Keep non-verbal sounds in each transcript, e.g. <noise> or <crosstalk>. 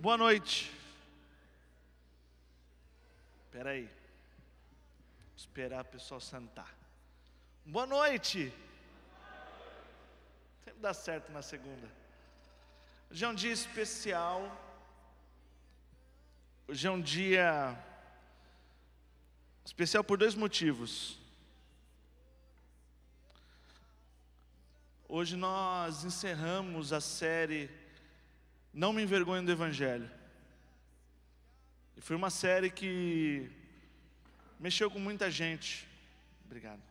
Boa noite. Espera aí. Vou esperar o pessoal sentar. Boa noite. Sempre dá certo na segunda. Hoje é um dia especial. Hoje é um dia especial por dois motivos. Hoje nós encerramos a série Não Me Envergonho do Evangelho. E foi uma série que mexeu com muita gente. Obrigado.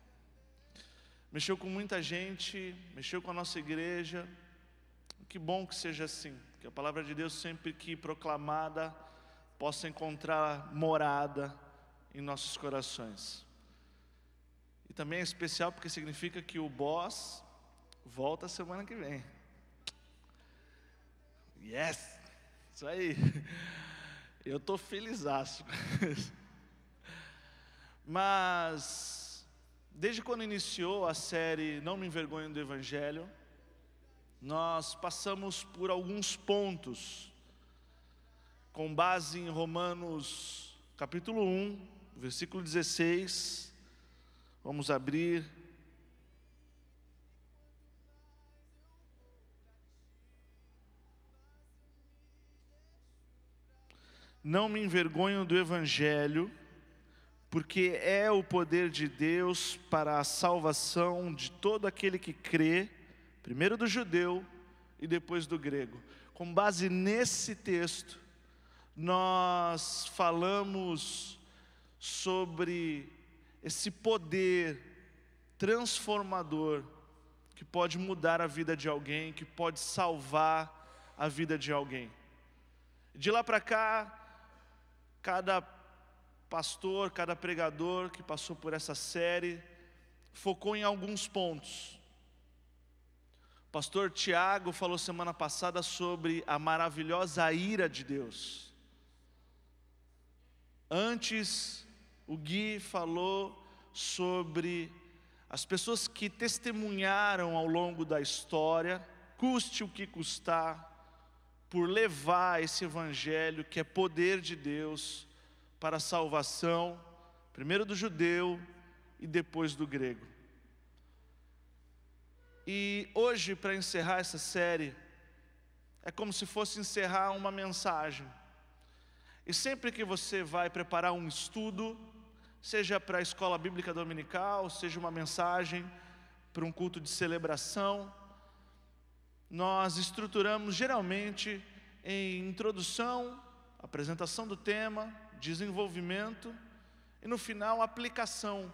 Mexeu com muita gente, mexeu com a nossa igreja. Que bom que seja assim, que a palavra de Deus sempre que proclamada possa encontrar morada em nossos corações. E também é especial porque significa que o boss volta semana que vem. Yes! Isso aí. Eu estou feliz. Mas, desde quando iniciou a série Não Me Envergonho do Evangelho, nós passamos por alguns pontos, com base em Romanos capítulo 1, versículo 16. Vamos abrir Não me envergonho do Evangelho, porque é o poder de Deus para a salvação de todo aquele que crê, primeiro do judeu e depois do grego. Com base nesse texto, nós falamos sobre esse poder transformador que pode mudar a vida de alguém, que pode salvar a vida de alguém. De lá para cá, Cada pastor, cada pregador que passou por essa série focou em alguns pontos. O pastor Tiago falou semana passada sobre a maravilhosa ira de Deus. Antes, o Gui falou sobre as pessoas que testemunharam ao longo da história, custe o que custar, por levar esse evangelho que é poder de Deus para a salvação, primeiro do judeu e depois do grego. E hoje, para encerrar essa série, é como se fosse encerrar uma mensagem. E sempre que você vai preparar um estudo, seja para a escola bíblica dominical, seja uma mensagem para um culto de celebração, nós estruturamos geralmente em introdução, apresentação do tema, desenvolvimento e no final aplicação.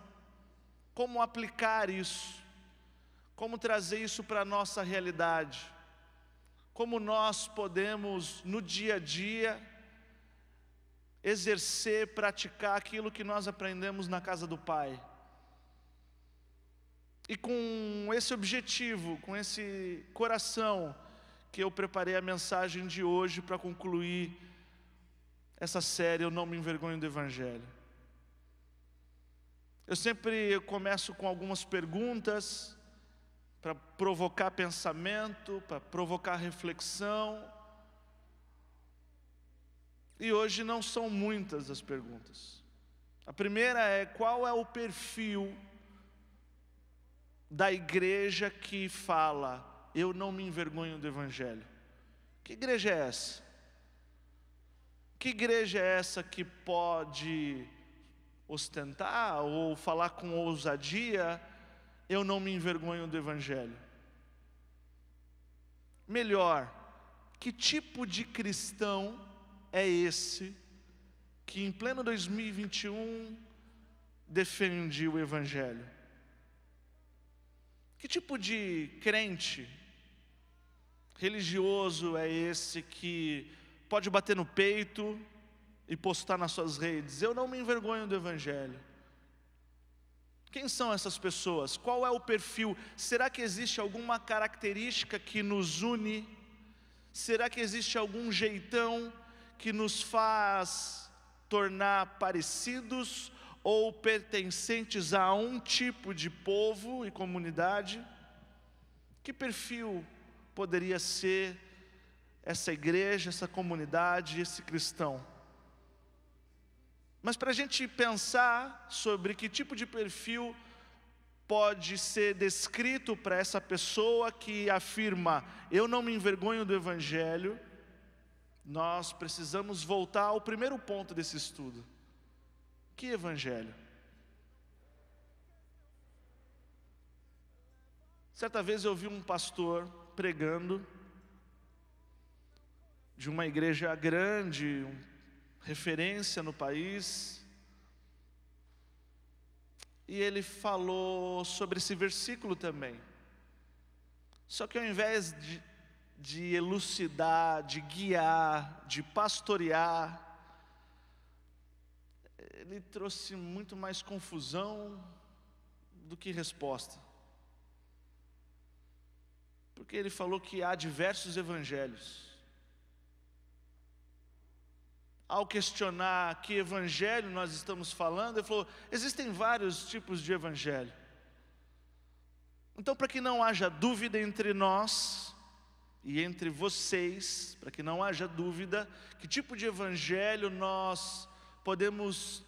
Como aplicar isso? Como trazer isso para a nossa realidade? Como nós podemos no dia a dia exercer, praticar aquilo que nós aprendemos na casa do Pai? E com esse objetivo, com esse coração, que eu preparei a mensagem de hoje para concluir essa série Eu Não Me Envergonho do Evangelho. Eu sempre começo com algumas perguntas para provocar pensamento, para provocar reflexão. E hoje não são muitas as perguntas. A primeira é: qual é o perfil da igreja que fala, eu não me envergonho do Evangelho. Que igreja é essa? Que igreja é essa que pode ostentar ou falar com ousadia, eu não me envergonho do Evangelho? Melhor, que tipo de cristão é esse que em pleno 2021 defende o Evangelho? Que tipo de crente religioso é esse que pode bater no peito e postar nas suas redes? Eu não me envergonho do Evangelho. Quem são essas pessoas? Qual é o perfil? Será que existe alguma característica que nos une? Será que existe algum jeitão que nos faz tornar parecidos ou pertencentes a um tipo de povo e comunidade? Que perfil poderia ser essa igreja, essa comunidade, esse cristão. Mas para a gente pensar sobre que tipo de perfil pode ser descrito para essa pessoa que afirma: Eu não me envergonho do Evangelho, nós precisamos voltar ao primeiro ponto desse estudo. Que Evangelho? Certa vez eu ouvi um pastor pregando de uma igreja grande, referência no país, e ele falou sobre esse versículo também. Só que ao invés de, de elucidar, de guiar, de pastorear, ele trouxe muito mais confusão do que resposta. Porque ele falou que há diversos evangelhos. Ao questionar que evangelho nós estamos falando, ele falou: existem vários tipos de evangelho. Então, para que não haja dúvida entre nós e entre vocês, para que não haja dúvida, que tipo de evangelho nós podemos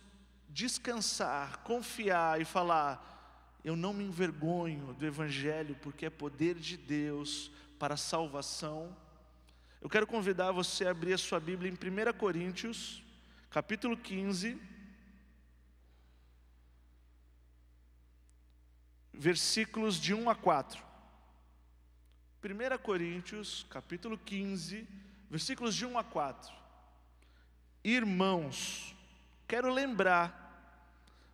descansar, confiar e falar: eu não me envergonho do Evangelho, porque é poder de Deus para a salvação. Eu quero convidar você a abrir a sua Bíblia em 1 Coríntios, capítulo 15, versículos de 1 a 4. 1 Coríntios, capítulo 15, versículos de 1 a 4. Irmãos, quero lembrar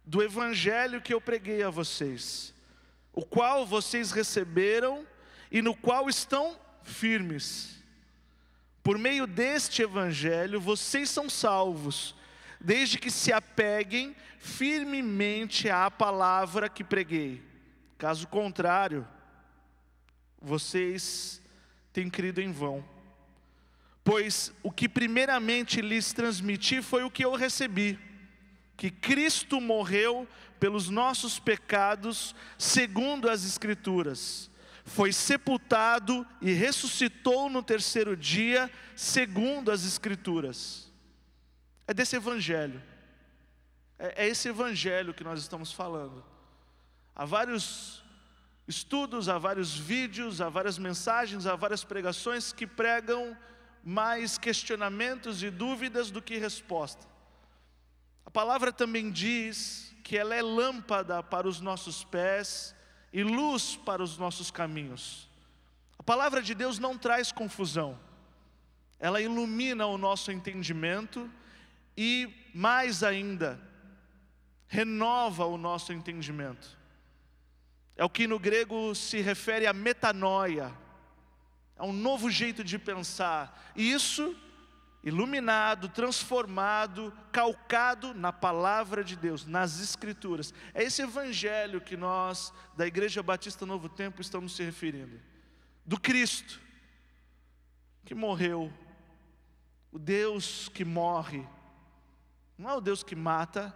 do evangelho que eu preguei a vocês, o qual vocês receberam e no qual estão firmes. Por meio deste evangelho, vocês são salvos, desde que se apeguem firmemente à palavra que preguei. Caso contrário, vocês têm crido em vão. Pois o que primeiramente lhes transmiti foi o que eu recebi que Cristo morreu pelos nossos pecados, segundo as Escrituras, foi sepultado e ressuscitou no terceiro dia, segundo as Escrituras. É desse Evangelho, é, é esse Evangelho que nós estamos falando. Há vários estudos, há vários vídeos, há várias mensagens, há várias pregações que pregam mais questionamentos e dúvidas do que resposta. A palavra também diz que ela é lâmpada para os nossos pés e luz para os nossos caminhos. A palavra de Deus não traz confusão, ela ilumina o nosso entendimento e, mais ainda, renova o nosso entendimento. É o que no grego se refere a metanoia, é um novo jeito de pensar, e isso iluminado, transformado, calcado na palavra de Deus, nas Escrituras. É esse evangelho que nós, da Igreja Batista Novo Tempo, estamos se referindo. Do Cristo, que morreu, o Deus que morre, não é o Deus que mata,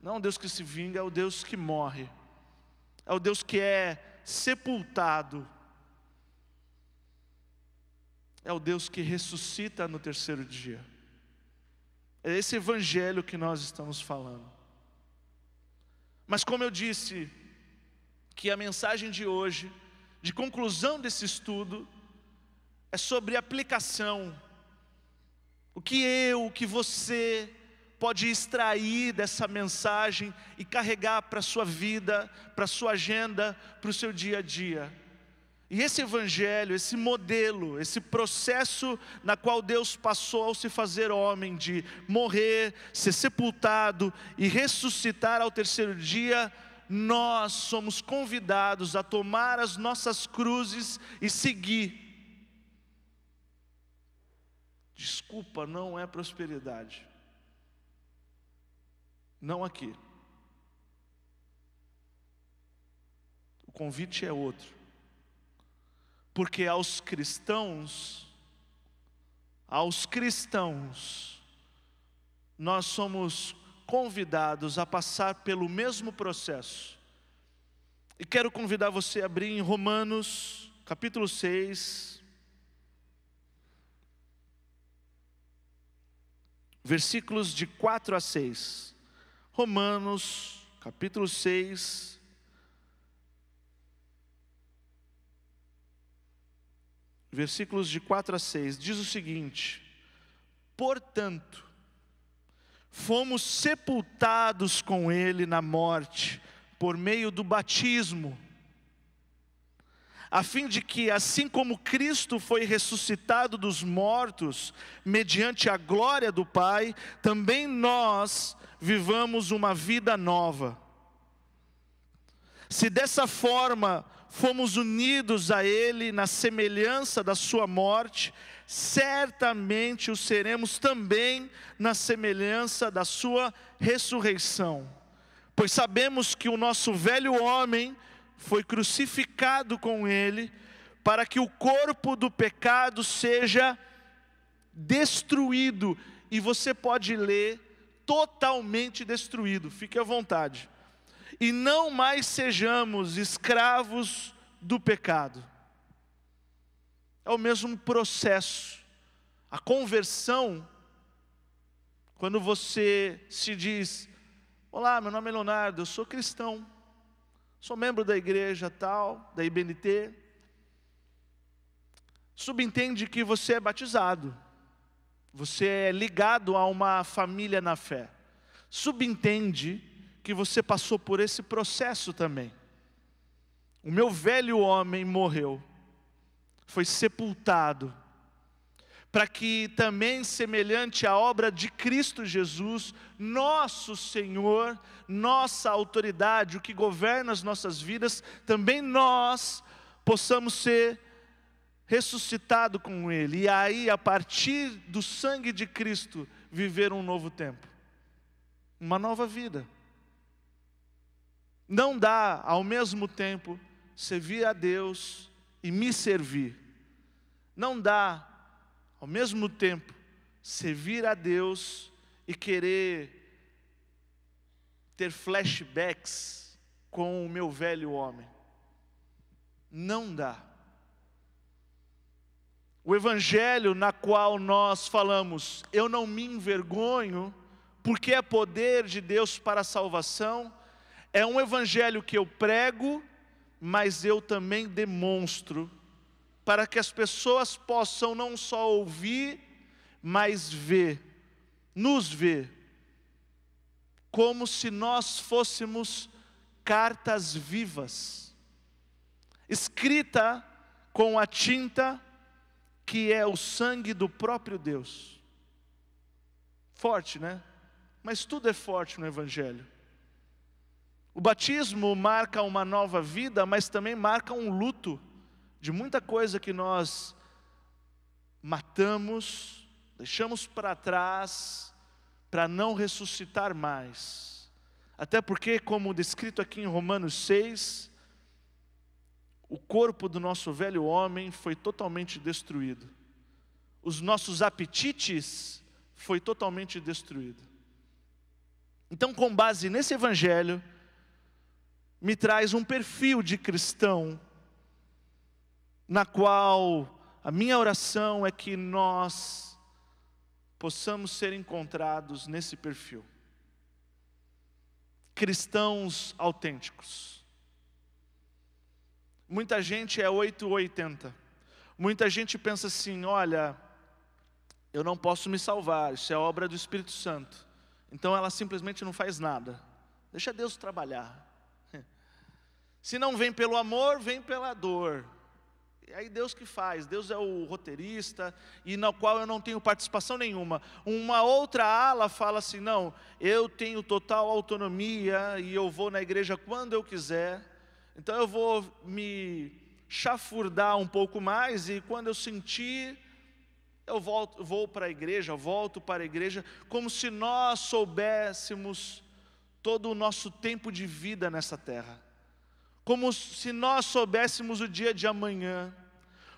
não é o Deus que se vinga, é o Deus que morre, é o Deus que é sepultado é o Deus que ressuscita no terceiro dia. É esse evangelho que nós estamos falando. Mas como eu disse, que a mensagem de hoje, de conclusão desse estudo, é sobre aplicação. O que eu, o que você pode extrair dessa mensagem e carregar para a sua vida, para a sua agenda, para o seu dia a dia. E esse evangelho, esse modelo, esse processo na qual Deus passou ao se fazer homem, de morrer, ser sepultado e ressuscitar ao terceiro dia, nós somos convidados a tomar as nossas cruzes e seguir. Desculpa, não é prosperidade. Não aqui. O convite é outro porque aos cristãos, aos cristãos, nós somos convidados a passar pelo mesmo processo. E quero convidar você a abrir em Romanos, capítulo 6, versículos de 4 a 6. Romanos, capítulo 6, Versículos de 4 a 6, diz o seguinte: Portanto, fomos sepultados com Ele na morte, por meio do batismo, a fim de que, assim como Cristo foi ressuscitado dos mortos, mediante a glória do Pai, também nós vivamos uma vida nova. Se dessa forma fomos unidos a Ele na semelhança da Sua morte, certamente o seremos também na semelhança da Sua ressurreição. Pois sabemos que o nosso velho homem, foi crucificado com ele, para que o corpo do pecado seja destruído, e você pode ler totalmente destruído, fique à vontade, e não mais sejamos escravos do pecado. É o mesmo processo, a conversão, quando você se diz: Olá, meu nome é Leonardo, eu sou cristão, sou membro da igreja tal, da IBNT. Subentende que você é batizado, você é ligado a uma família na fé. Subentende que você passou por esse processo também. O meu velho homem morreu, foi sepultado, para que também, semelhante à obra de Cristo Jesus, nosso Senhor, nossa autoridade, o que governa as nossas vidas, também nós possamos ser ressuscitado com Ele, e aí, a partir do sangue de Cristo, viver um novo tempo, uma nova vida. Não dá ao mesmo tempo servir a Deus e me servir. Não dá ao mesmo tempo, servir a Deus e querer ter flashbacks com o meu velho homem. Não dá. O evangelho na qual nós falamos, eu não me envergonho, porque é poder de Deus para a salvação, é um evangelho que eu prego, mas eu também demonstro para que as pessoas possam não só ouvir, mas ver, nos ver, como se nós fôssemos cartas vivas, escrita com a tinta que é o sangue do próprio Deus. Forte, né? Mas tudo é forte no Evangelho. O batismo marca uma nova vida, mas também marca um luto de muita coisa que nós matamos, deixamos para trás, para não ressuscitar mais. Até porque, como descrito aqui em Romanos 6, o corpo do nosso velho homem foi totalmente destruído. Os nossos apetites foi totalmente destruído. Então, com base nesse evangelho, me traz um perfil de cristão na qual a minha oração é que nós possamos ser encontrados nesse perfil. Cristãos autênticos. Muita gente é 880. Muita gente pensa assim: olha, eu não posso me salvar, isso é obra do Espírito Santo. Então ela simplesmente não faz nada. Deixa Deus trabalhar. Se não vem pelo amor, vem pela dor. É aí Deus que faz, Deus é o roteirista e na qual eu não tenho participação nenhuma. Uma outra ala fala assim: não, eu tenho total autonomia e eu vou na igreja quando eu quiser, então eu vou me chafurdar um pouco mais e quando eu sentir, eu volto, vou para a igreja, volto para a igreja, como se nós soubéssemos todo o nosso tempo de vida nessa terra como se nós soubéssemos o dia de amanhã,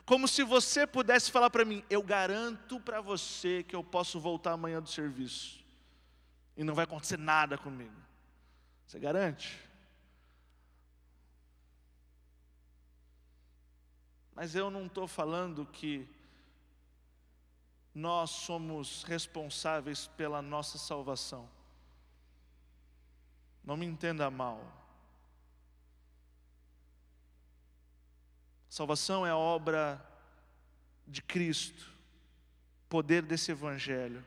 como se você pudesse falar para mim: eu garanto para você que eu posso voltar amanhã do serviço, e não vai acontecer nada comigo. Você garante? Mas eu não estou falando que nós somos responsáveis pela nossa salvação. Não me entenda mal. Salvação é a obra de Cristo, poder desse Evangelho.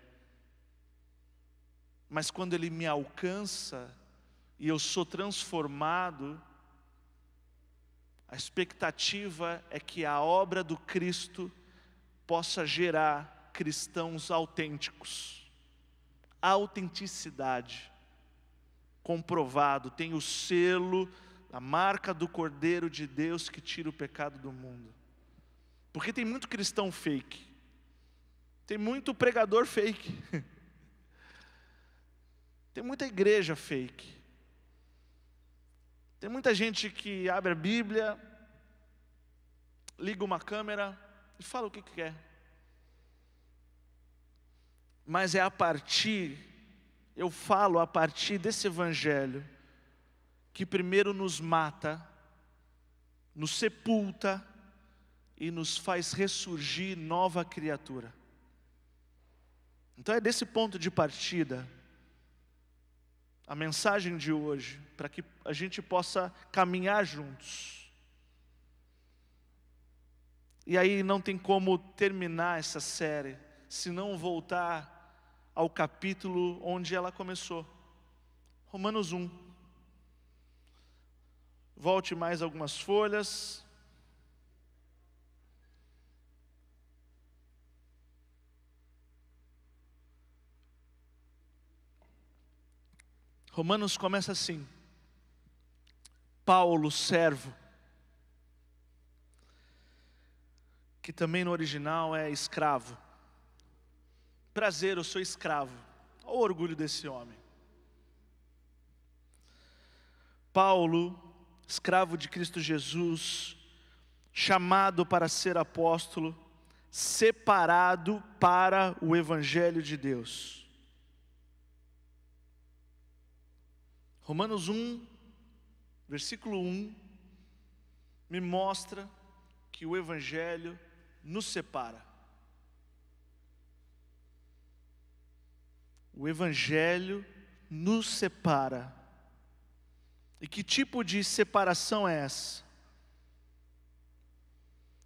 Mas quando Ele me alcança e eu sou transformado, a expectativa é que a obra do Cristo possa gerar cristãos autênticos. Autenticidade, comprovado, tem o selo, a marca do Cordeiro de Deus que tira o pecado do mundo. Porque tem muito cristão fake, tem muito pregador fake, <laughs> tem muita igreja fake. Tem muita gente que abre a Bíblia, liga uma câmera e fala o que quer. Mas é a partir, eu falo a partir desse Evangelho, que primeiro nos mata, nos sepulta e nos faz ressurgir nova criatura. Então é desse ponto de partida a mensagem de hoje, para que a gente possa caminhar juntos. E aí não tem como terminar essa série se não voltar ao capítulo onde ela começou. Romanos 1. Volte mais algumas folhas. Romanos começa assim: Paulo, servo, que também no original é escravo. Prazer, eu sou escravo. Olha o orgulho desse homem. Paulo, escravo de Cristo Jesus, chamado para ser apóstolo, separado para o Evangelho de Deus Romanos 1, versículo 1, me mostra que o Evangelho nos separa. O Evangelho nos separa. E que tipo de separação é essa?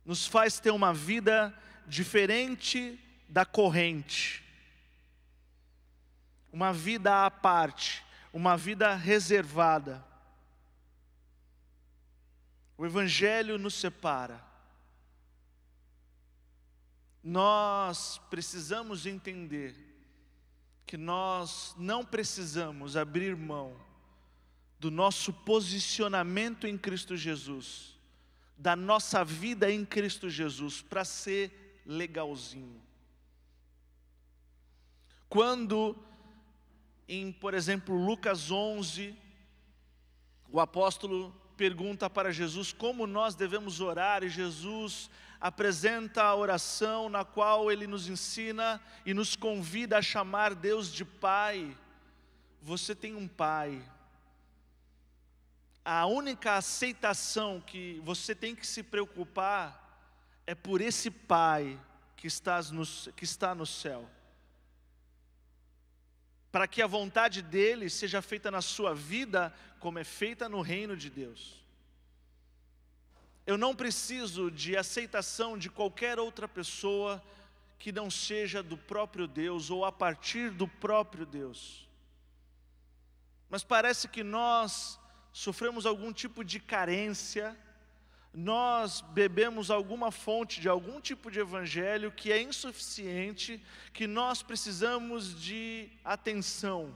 Nos faz ter uma vida diferente da corrente, uma vida à parte uma vida reservada. O Evangelho nos separa. Nós precisamos entender que nós não precisamos abrir mão do nosso posicionamento em Cristo Jesus, da nossa vida em Cristo Jesus, para ser legalzinho. Quando em, por exemplo, Lucas 11, o apóstolo pergunta para Jesus como nós devemos orar, e Jesus apresenta a oração na qual ele nos ensina e nos convida a chamar Deus de Pai. Você tem um Pai. A única aceitação que você tem que se preocupar é por esse Pai que, estás no, que está no céu para que a vontade dele seja feita na sua vida, como é feita no reino de Deus. Eu não preciso de aceitação de qualquer outra pessoa que não seja do próprio Deus ou a partir do próprio Deus. Mas parece que nós sofremos algum tipo de carência, nós bebemos alguma fonte de algum tipo de evangelho que é insuficiente, que nós precisamos de atenção,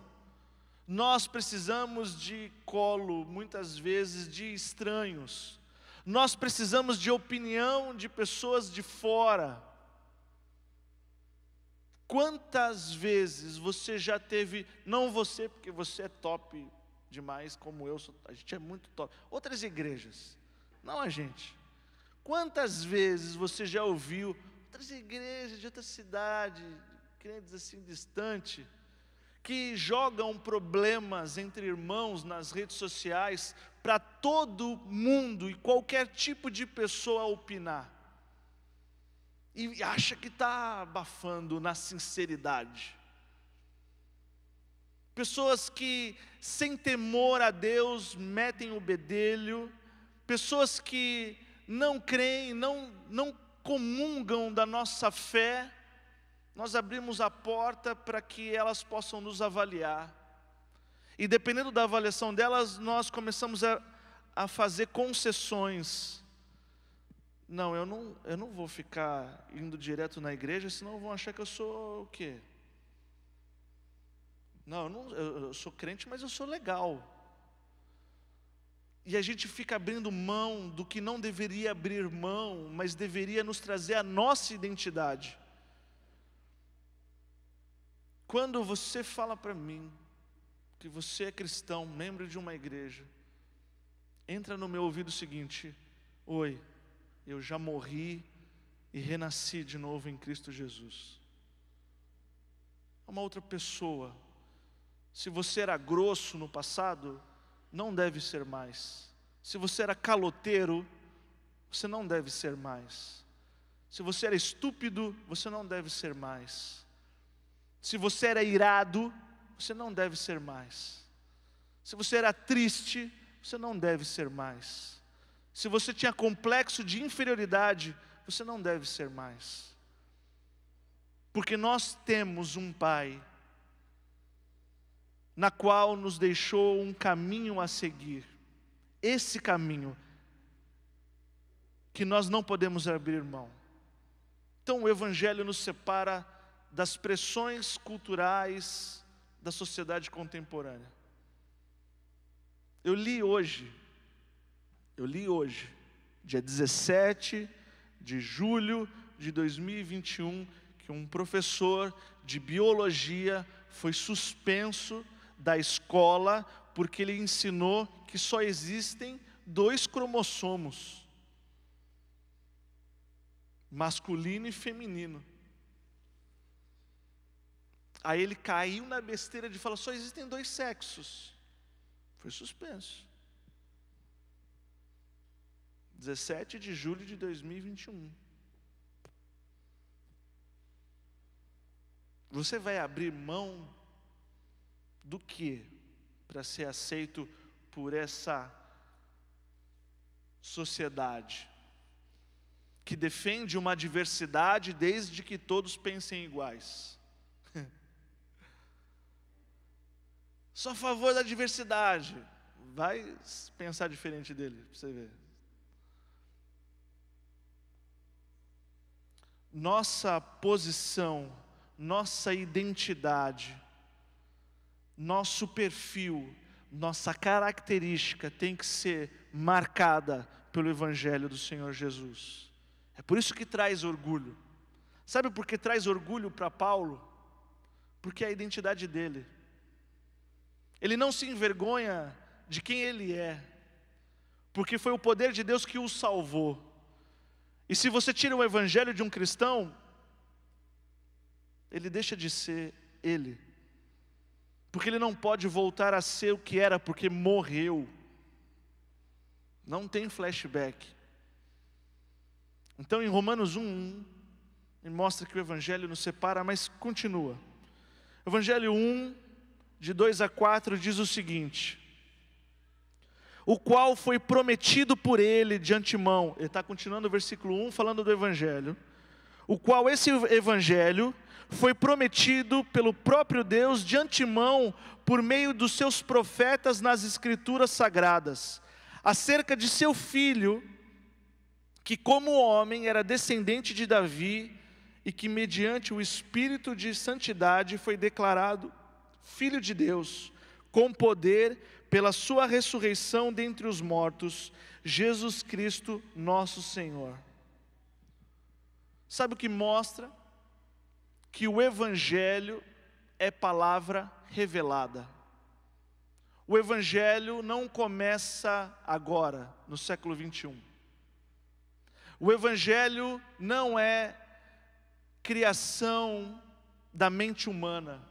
nós precisamos de colo, muitas vezes de estranhos, nós precisamos de opinião de pessoas de fora. Quantas vezes você já teve, não você, porque você é top demais, como eu, a gente é muito top, outras igrejas não a gente. Quantas vezes você já ouviu outras igrejas de outra cidade, crentes assim distante, que jogam problemas entre irmãos nas redes sociais para todo mundo e qualquer tipo de pessoa opinar? e acha que está abafando na sinceridade. Pessoas que, sem temor a Deus, metem o bedelho, pessoas que não creem, não, não comungam da nossa fé, nós abrimos a porta para que elas possam nos avaliar. E dependendo da avaliação delas, nós começamos a, a fazer concessões. Não, eu não, eu não vou ficar indo direto na igreja, senão vão achar que eu sou o quê? Não, eu, não, eu sou crente, mas eu sou legal. E a gente fica abrindo mão do que não deveria abrir mão, mas deveria nos trazer a nossa identidade. Quando você fala para mim que você é cristão, membro de uma igreja, entra no meu ouvido o seguinte: Oi, eu já morri e renasci de novo em Cristo Jesus. Uma outra pessoa se você era grosso no passado, não deve ser mais. Se você era caloteiro, você não deve ser mais. Se você era estúpido, você não deve ser mais. Se você era irado, você não deve ser mais. Se você era triste, você não deve ser mais. Se você tinha complexo de inferioridade, você não deve ser mais. Porque nós temos um Pai na qual nos deixou um caminho a seguir. Esse caminho que nós não podemos abrir mão. Então o Evangelho nos separa das pressões culturais da sociedade contemporânea. Eu li hoje, eu li hoje, dia 17 de julho de 2021, que um professor de biologia foi suspenso da escola, porque ele ensinou que só existem dois cromossomos, masculino e feminino. Aí ele caiu na besteira de falar: só existem dois sexos. Foi suspenso. 17 de julho de 2021. Você vai abrir mão do que para ser aceito por essa sociedade que defende uma diversidade desde que todos pensem iguais. <laughs> Só a favor da diversidade. Vai pensar diferente dele, para você ver. Nossa posição, nossa identidade, nosso perfil, nossa característica tem que ser marcada pelo Evangelho do Senhor Jesus. É por isso que traz orgulho. Sabe por que traz orgulho para Paulo? Porque é a identidade dele. Ele não se envergonha de quem ele é, porque foi o poder de Deus que o salvou. E se você tira o evangelho de um cristão, ele deixa de ser ele porque ele não pode voltar a ser o que era, porque morreu. Não tem flashback. Então, em Romanos 1, ele mostra que o Evangelho nos separa, mas continua. Evangelho 1, de 2 a 4, diz o seguinte: O qual foi prometido por ele de antemão. Ele está continuando o versículo 1, falando do Evangelho. O qual esse Evangelho foi prometido pelo próprio Deus de antemão por meio dos seus profetas nas Escrituras sagradas, acerca de seu filho, que como homem era descendente de Davi e que mediante o espírito de santidade foi declarado filho de Deus, com poder pela sua ressurreição dentre os mortos, Jesus Cristo, nosso Senhor. Sabe o que mostra que o Evangelho é palavra revelada. O Evangelho não começa agora, no século 21. O Evangelho não é criação da mente humana.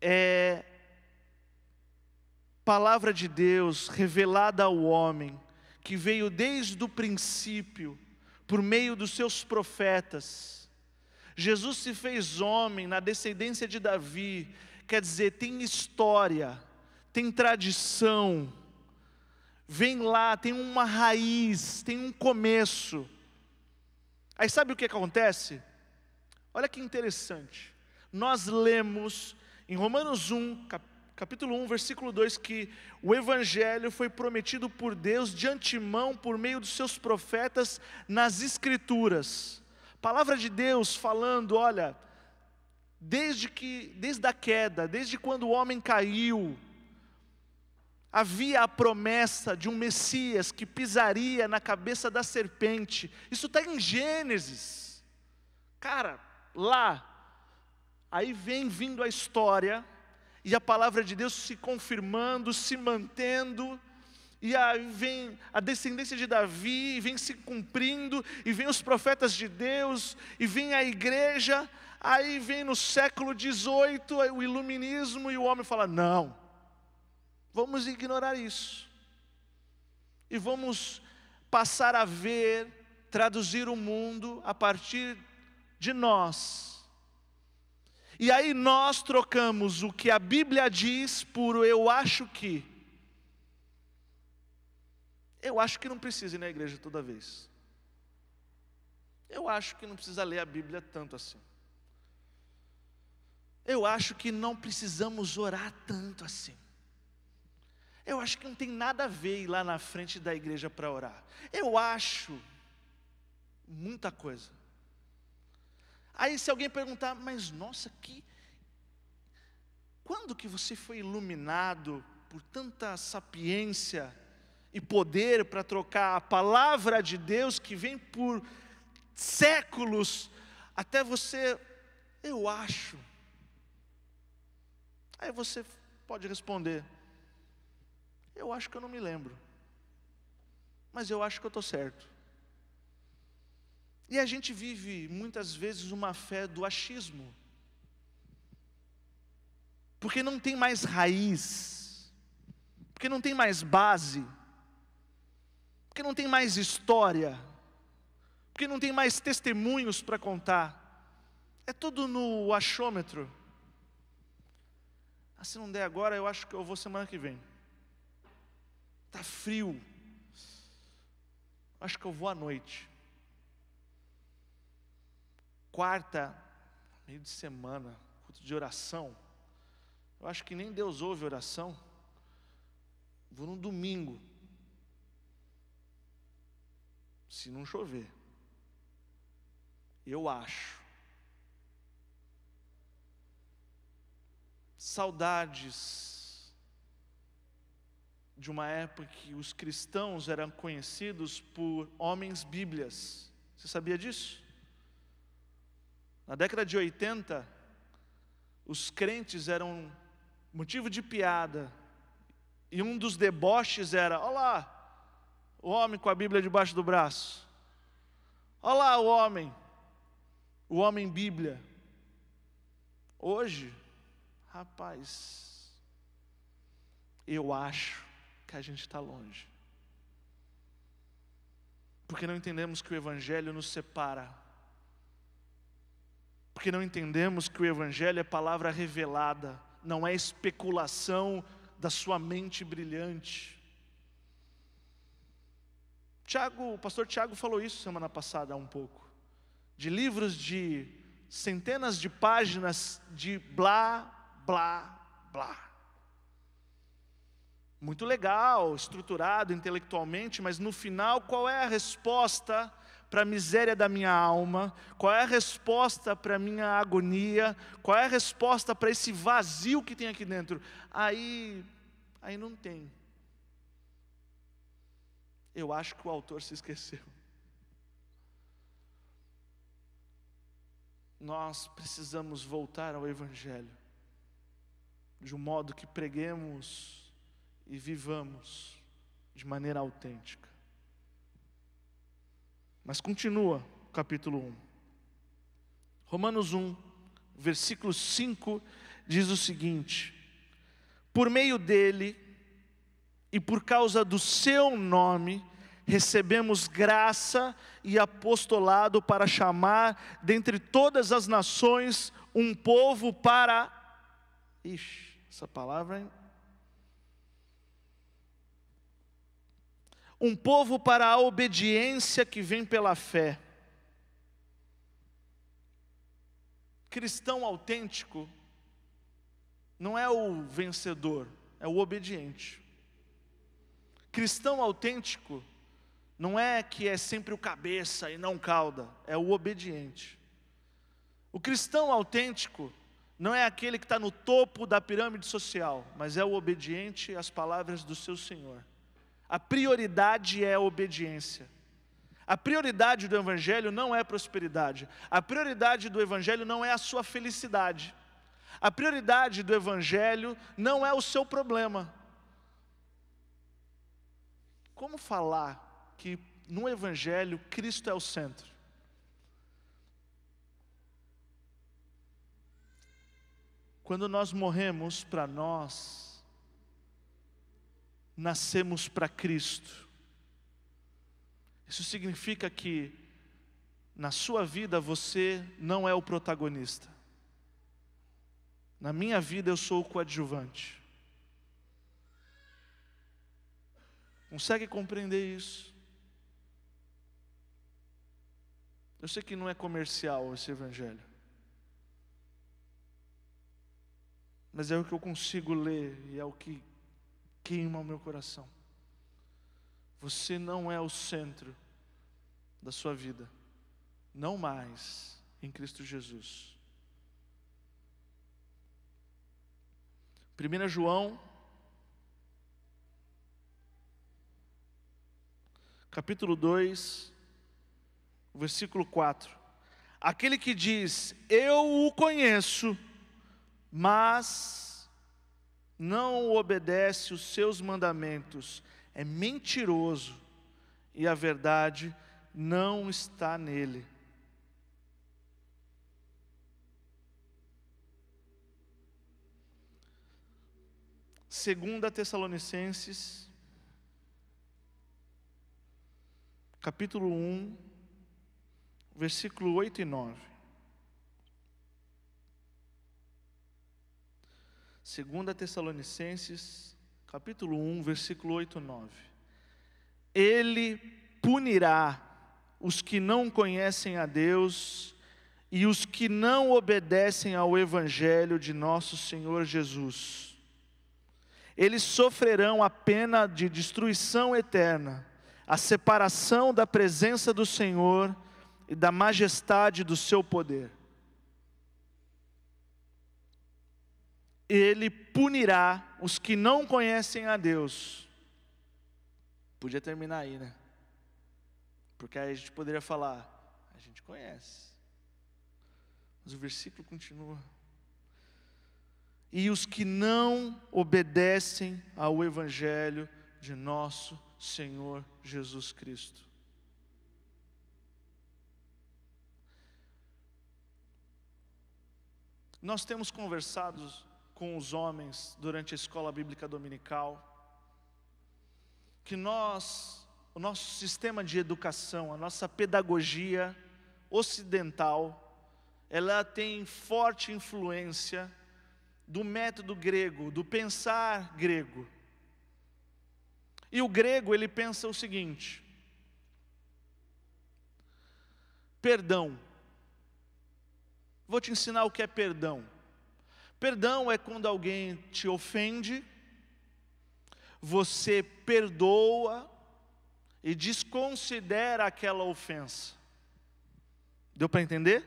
É palavra de Deus revelada ao homem, que veio desde o princípio por meio dos seus profetas. Jesus se fez homem na descendência de Davi, quer dizer, tem história, tem tradição, vem lá, tem uma raiz, tem um começo. Aí sabe o que acontece? Olha que interessante. Nós lemos em Romanos 1, capítulo 1, versículo 2, que o Evangelho foi prometido por Deus de antemão por meio dos seus profetas nas Escrituras. Palavra de Deus falando, olha, desde que, desde a queda, desde quando o homem caiu, havia a promessa de um Messias que pisaria na cabeça da serpente. Isso está em Gênesis. Cara, lá, aí vem vindo a história e a palavra de Deus se confirmando, se mantendo, e aí vem a descendência de Davi, vem se cumprindo, e vem os profetas de Deus, e vem a igreja, aí vem no século XVIII o iluminismo, e o homem fala: não, vamos ignorar isso, e vamos passar a ver, traduzir o mundo a partir de nós, e aí nós trocamos o que a Bíblia diz por eu acho que. Eu acho que não precisa ir na igreja toda vez. Eu acho que não precisa ler a Bíblia tanto assim. Eu acho que não precisamos orar tanto assim. Eu acho que não tem nada a ver ir lá na frente da igreja para orar. Eu acho muita coisa. Aí se alguém perguntar, mas nossa, que quando que você foi iluminado por tanta sapiência e poder para trocar a palavra de Deus que vem por séculos até você, eu acho. Aí você pode responder: Eu acho que eu não me lembro, mas eu acho que eu estou certo. E a gente vive muitas vezes uma fé do achismo, porque não tem mais raiz, porque não tem mais base, porque não tem mais história, porque não tem mais testemunhos para contar, é tudo no achômetro. Ah, se não der agora, eu acho que eu vou semana que vem. Está frio. Acho que eu vou à noite quarta, meio de semana, culto de oração. Eu acho que nem Deus ouve oração. Vou no domingo. Se não chover. Eu acho. Saudades de uma época que os cristãos eram conhecidos por homens bíblias. Você sabia disso? Na década de 80, os crentes eram motivo de piada, e um dos deboches era: olha lá, o homem com a Bíblia debaixo do braço, olha lá o homem, o homem Bíblia. Hoje, rapaz, eu acho que a gente está longe, porque não entendemos que o Evangelho nos separa porque não entendemos que o Evangelho é palavra revelada, não é especulação da sua mente brilhante. Tiago, o pastor Tiago falou isso semana passada um pouco, de livros de centenas de páginas de blá, blá, blá. Muito legal, estruturado intelectualmente, mas no final qual é a resposta para a miséria da minha alma? Qual é a resposta para a minha agonia? Qual é a resposta para esse vazio que tem aqui dentro? Aí, aí não tem. Eu acho que o autor se esqueceu. Nós precisamos voltar ao Evangelho, de um modo que preguemos e vivamos de maneira autêntica. Mas continua o capítulo 1. Romanos 1, versículo 5 diz o seguinte: Por meio dele e por causa do seu nome, recebemos graça e apostolado para chamar dentre todas as nações um povo para. Ixi, essa palavra. Hein? Um povo para a obediência que vem pela fé. Cristão autêntico não é o vencedor, é o obediente. Cristão autêntico não é que é sempre o cabeça e não cauda, é o obediente. O cristão autêntico não é aquele que está no topo da pirâmide social, mas é o obediente às palavras do seu Senhor. A prioridade é a obediência. A prioridade do Evangelho não é prosperidade. A prioridade do Evangelho não é a sua felicidade. A prioridade do Evangelho não é o seu problema. Como falar que no Evangelho Cristo é o centro? Quando nós morremos para nós, nascemos para Cristo. Isso significa que na sua vida você não é o protagonista. Na minha vida eu sou o coadjuvante. Consegue compreender isso? Eu sei que não é comercial esse evangelho. Mas é o que eu consigo ler e é o que queima o meu coração. Você não é o centro da sua vida, não mais em Cristo Jesus. 1 João capítulo 2, versículo 4. Aquele que diz, Eu o conheço, mas não obedece os seus mandamentos, é mentiroso e a verdade não está nele. Segunda Tessalonicenses capítulo 1, versículo 8 e 9. Segunda Tessalonicenses, capítulo 1, versículo 8 e 9. Ele punirá os que não conhecem a Deus e os que não obedecem ao evangelho de nosso Senhor Jesus. Eles sofrerão a pena de destruição eterna a separação da presença do Senhor e da majestade do seu poder. Ele punirá os que não conhecem a Deus. Podia terminar aí, né? Porque aí a gente poderia falar, a gente conhece. Mas o versículo continua. E os que não obedecem ao Evangelho de nosso Senhor Jesus Cristo. Nós temos conversado com os homens durante a escola bíblica dominical que nós, o nosso sistema de educação, a nossa pedagogia ocidental, ela tem forte influência do método grego, do pensar grego. E o grego, ele pensa o seguinte: perdão. Vou te ensinar o que é perdão. Perdão é quando alguém te ofende, você perdoa e desconsidera aquela ofensa. Deu para entender?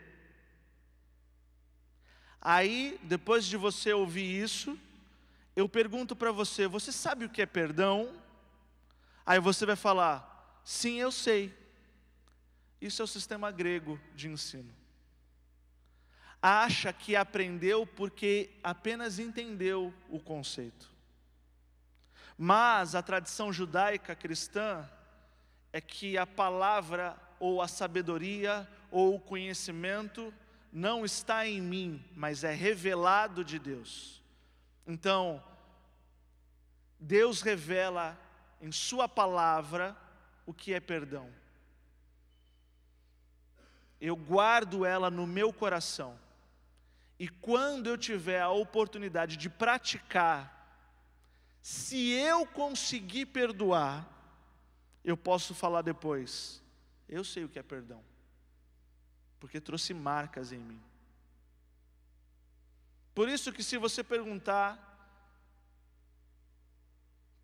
Aí, depois de você ouvir isso, eu pergunto para você: você sabe o que é perdão? Aí você vai falar: sim, eu sei. Isso é o sistema grego de ensino. Acha que aprendeu porque apenas entendeu o conceito. Mas a tradição judaica cristã é que a palavra ou a sabedoria ou o conhecimento não está em mim, mas é revelado de Deus. Então, Deus revela em Sua palavra o que é perdão. Eu guardo ela no meu coração. E quando eu tiver a oportunidade de praticar, se eu conseguir perdoar, eu posso falar depois, eu sei o que é perdão, porque trouxe marcas em mim. Por isso que se você perguntar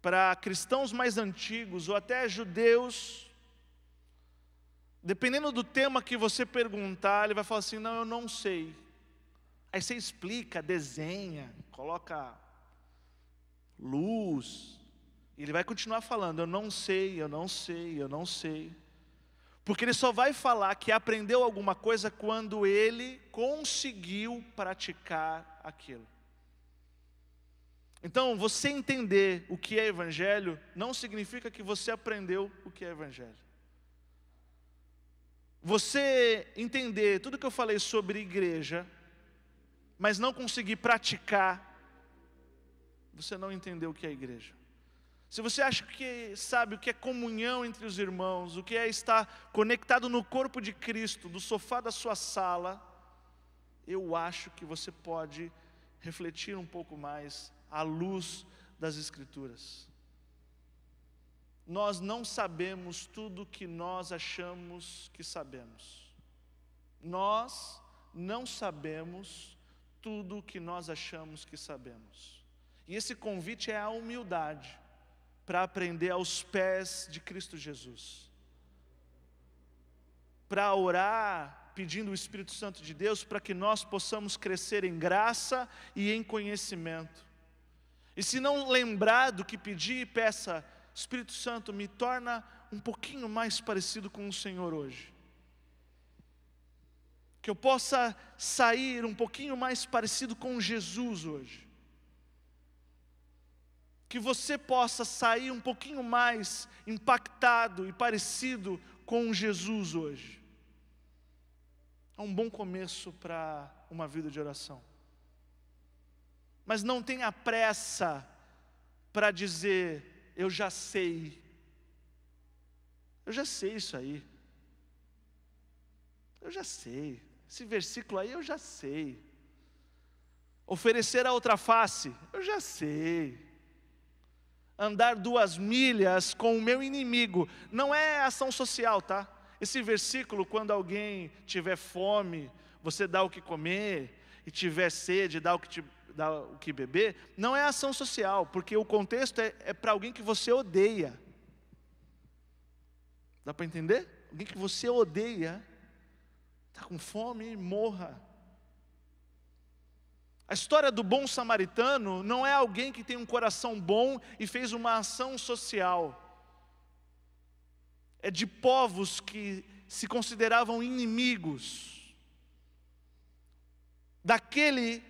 para cristãos mais antigos ou até judeus, dependendo do tema que você perguntar, ele vai falar assim: "Não, eu não sei". Aí você explica, desenha, coloca luz, e ele vai continuar falando: "Eu não sei, eu não sei, eu não sei". Porque ele só vai falar que aprendeu alguma coisa quando ele conseguiu praticar aquilo. Então, você entender o que é evangelho não significa que você aprendeu o que é evangelho. Você entender tudo que eu falei sobre igreja, mas não conseguir praticar, você não entendeu o que é igreja. Se você acha que sabe o que é comunhão entre os irmãos, o que é estar conectado no corpo de Cristo, do sofá da sua sala, eu acho que você pode refletir um pouco mais à luz das Escrituras. Nós não sabemos tudo que nós achamos que sabemos. Nós não sabemos tudo que nós achamos que sabemos. E esse convite é a humildade para aprender aos pés de Cristo Jesus. Para orar pedindo o Espírito Santo de Deus para que nós possamos crescer em graça e em conhecimento. E se não lembrar do que pedir, peça, Espírito Santo, me torna um pouquinho mais parecido com o Senhor hoje. Que eu possa sair um pouquinho mais parecido com Jesus hoje. Que você possa sair um pouquinho mais impactado e parecido com Jesus hoje. É um bom começo para uma vida de oração mas não tenha pressa para dizer, eu já sei. Eu já sei isso aí. Eu já sei. Esse versículo aí eu já sei. Oferecer a outra face, eu já sei. Andar duas milhas com o meu inimigo, não é ação social, tá? Esse versículo, quando alguém tiver fome, você dá o que comer, e tiver sede, dá o que te, dar o que beber, não é ação social, porque o contexto é, é para alguém que você odeia. Dá para entender? Alguém que você odeia, está com fome, morra. A história do bom samaritano não é alguém que tem um coração bom e fez uma ação social. É de povos que se consideravam inimigos. Daquele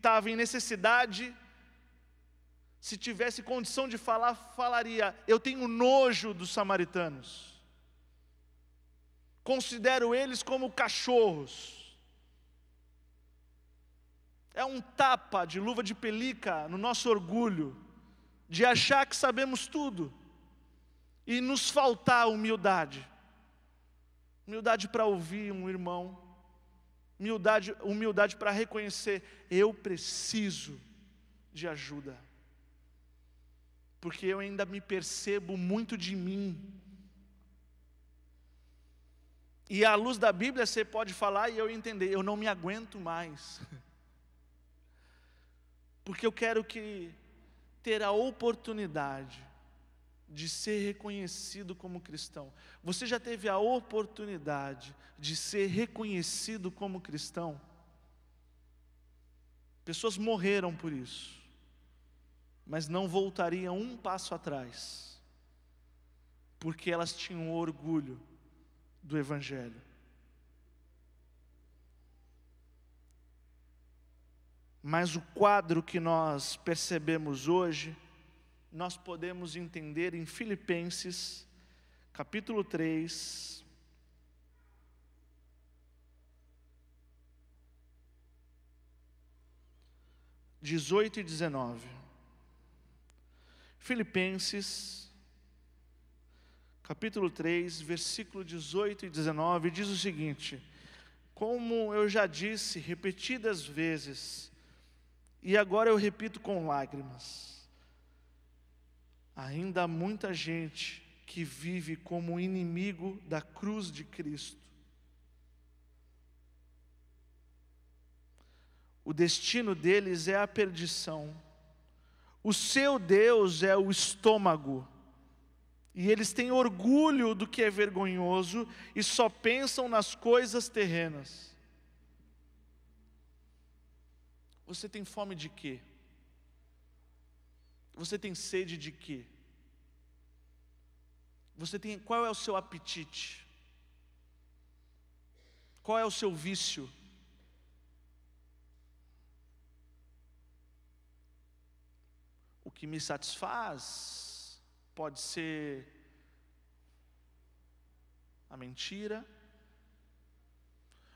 estava em necessidade, se tivesse condição de falar, falaria: Eu tenho nojo dos samaritanos, considero eles como cachorros. É um tapa de luva de pelica no nosso orgulho, de achar que sabemos tudo e nos faltar humildade humildade para ouvir um irmão Humildade, humildade para reconhecer, eu preciso de ajuda. Porque eu ainda me percebo muito de mim. E à luz da Bíblia você pode falar e eu entender, eu não me aguento mais. <laughs> Porque eu quero que ter a oportunidade de ser reconhecido como cristão. Você já teve a oportunidade de ser reconhecido como cristão? Pessoas morreram por isso, mas não voltariam um passo atrás, porque elas tinham orgulho do Evangelho. Mas o quadro que nós percebemos hoje, nós podemos entender em Filipenses, capítulo 3, dezoito e dezenove. Filipenses, capítulo 3, versículo 18 e 19, diz o seguinte: Como eu já disse repetidas vezes, e agora eu repito com lágrimas, ainda há muita gente que vive como inimigo da cruz de Cristo. O destino deles é a perdição. O seu Deus é o estômago. E eles têm orgulho do que é vergonhoso e só pensam nas coisas terrenas. Você tem fome de quê? Você tem sede de quê? Você tem qual é o seu apetite? Qual é o seu vício? O que me satisfaz pode ser a mentira.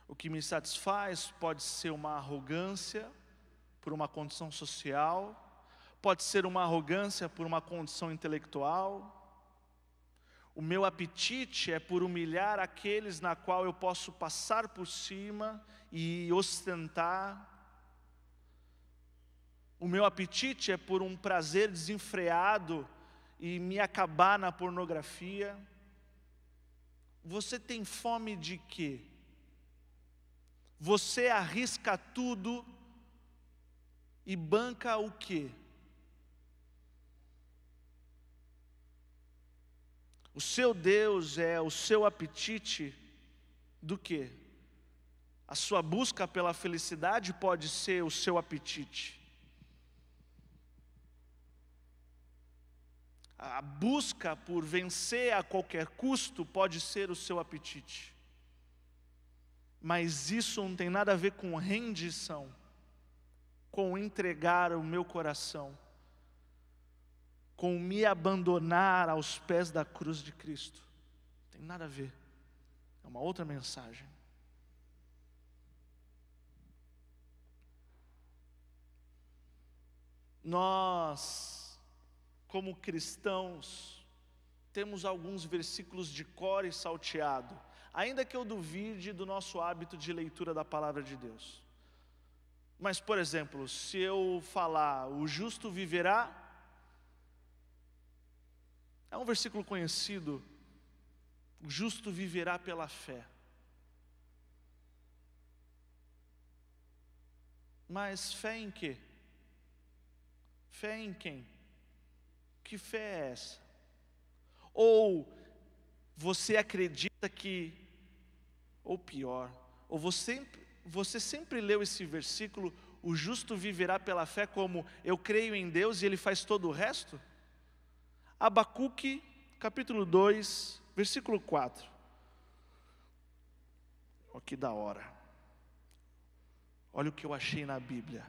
O que me satisfaz pode ser uma arrogância por uma condição social, pode ser uma arrogância por uma condição intelectual. O meu apetite é por humilhar aqueles na qual eu posso passar por cima e ostentar. O meu apetite é por um prazer desenfreado e me acabar na pornografia. Você tem fome de quê? Você arrisca tudo e banca o quê? O seu Deus é o seu apetite do quê? A sua busca pela felicidade pode ser o seu apetite. A busca por vencer a qualquer custo pode ser o seu apetite. Mas isso não tem nada a ver com rendição com entregar o meu coração, com me abandonar aos pés da cruz de Cristo. Não tem nada a ver. É uma outra mensagem. Nós, como cristãos, temos alguns versículos de cor e salteado, ainda que eu duvide do nosso hábito de leitura da palavra de Deus. Mas, por exemplo, se eu falar, o justo viverá, é um versículo conhecido, o justo viverá pela fé. Mas fé em quê? Fé em quem? Que fé é essa? Ou você acredita que, ou pior, ou você você sempre leu esse versículo, o justo viverá pela fé, como eu creio em Deus e Ele faz todo o resto? Abacuque, capítulo 2, versículo 4. Olha que da hora. Olha o que eu achei na Bíblia.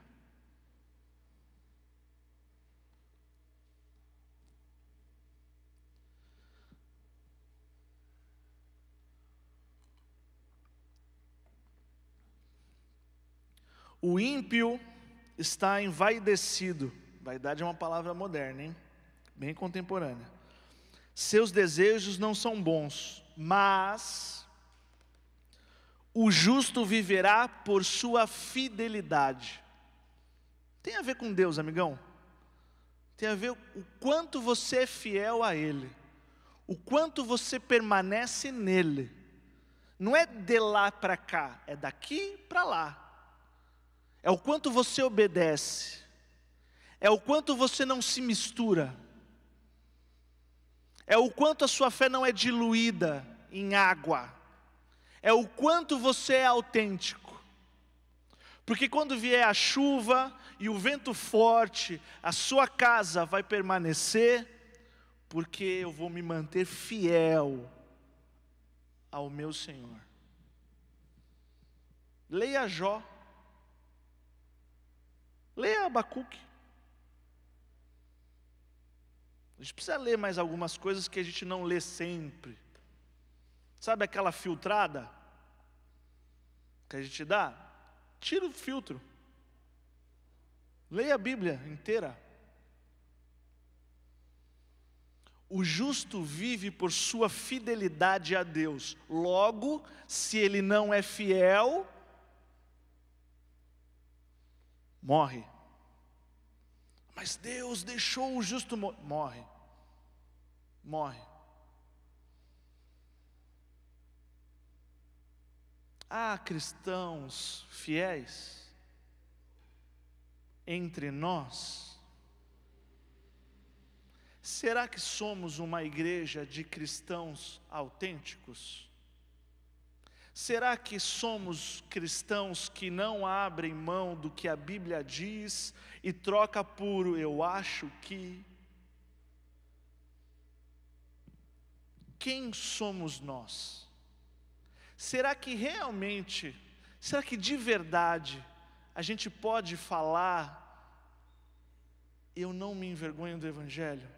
O ímpio está envaidecido. Vaidade é uma palavra moderna, hein? Bem contemporânea. Seus desejos não são bons, mas o justo viverá por sua fidelidade. Tem a ver com Deus, amigão? Tem a ver o quanto você é fiel a Ele, o quanto você permanece nele. Não é de lá para cá, é daqui para lá é o quanto você obedece, é o quanto você não se mistura, é o quanto a sua fé não é diluída em água, é o quanto você é autêntico. Porque quando vier a chuva e o vento forte, a sua casa vai permanecer, porque eu vou me manter fiel ao meu Senhor. Leia Jó. Leia Abacuque. A gente precisa ler mais algumas coisas que a gente não lê sempre. Sabe aquela filtrada que a gente dá? Tira o filtro. Leia a Bíblia inteira. O justo vive por sua fidelidade a Deus. Logo, se ele não é fiel, morre. Mas Deus deixou o justo morre. Morre. Há cristãos fiéis entre nós? Será que somos uma igreja de cristãos autênticos? Será que somos cristãos que não abrem mão do que a Bíblia diz e troca por eu acho que? Quem somos nós? Será que realmente, será que de verdade a gente pode falar eu não me envergonho do Evangelho?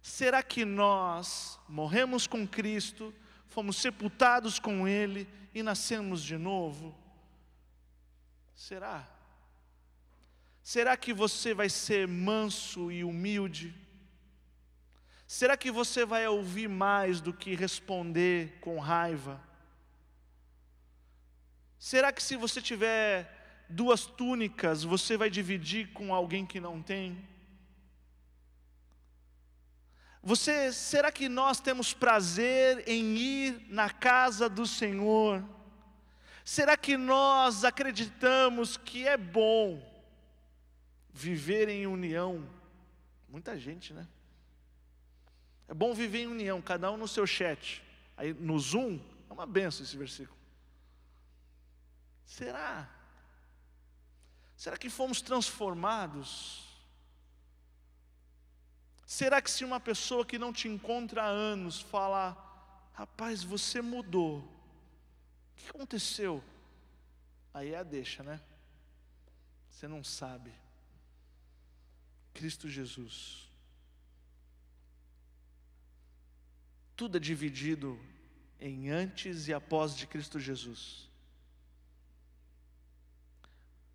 Será que nós morremos com Cristo? Fomos sepultados com Ele e nascemos de novo? Será? Será que você vai ser manso e humilde? Será que você vai ouvir mais do que responder com raiva? Será que se você tiver duas túnicas, você vai dividir com alguém que não tem? Você, será que nós temos prazer em ir na casa do Senhor? Será que nós acreditamos que é bom viver em união? Muita gente, né? É bom viver em união, cada um no seu chat. Aí no Zoom, é uma benção esse versículo. Será? Será que fomos transformados? Será que se uma pessoa que não te encontra há anos fala, rapaz, você mudou, o que aconteceu? Aí é a deixa, né? Você não sabe. Cristo Jesus. Tudo é dividido em antes e após de Cristo Jesus.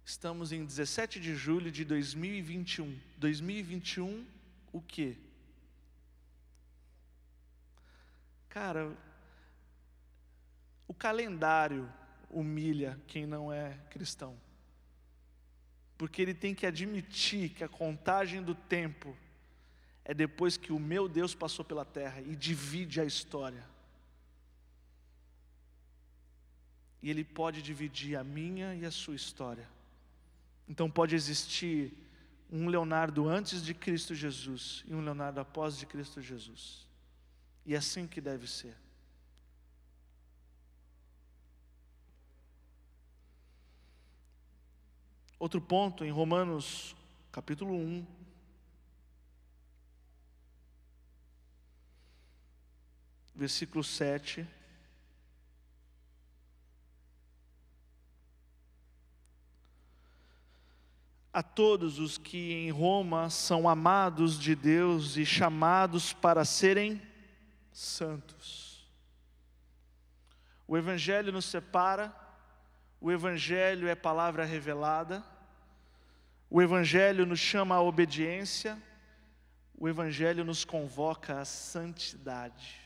Estamos em 17 de julho de 2021. 2021 o quê? Cara, o calendário humilha quem não é cristão. Porque ele tem que admitir que a contagem do tempo é depois que o meu Deus passou pela terra e divide a história. E ele pode dividir a minha e a sua história. Então pode existir um Leonardo antes de Cristo Jesus e um Leonardo após de Cristo Jesus. E é assim que deve ser. Outro ponto em Romanos capítulo 1, versículo 7. A todos os que em Roma são amados de Deus e chamados para serem santos. O Evangelho nos separa, o Evangelho é palavra revelada, o Evangelho nos chama à obediência, o Evangelho nos convoca à santidade.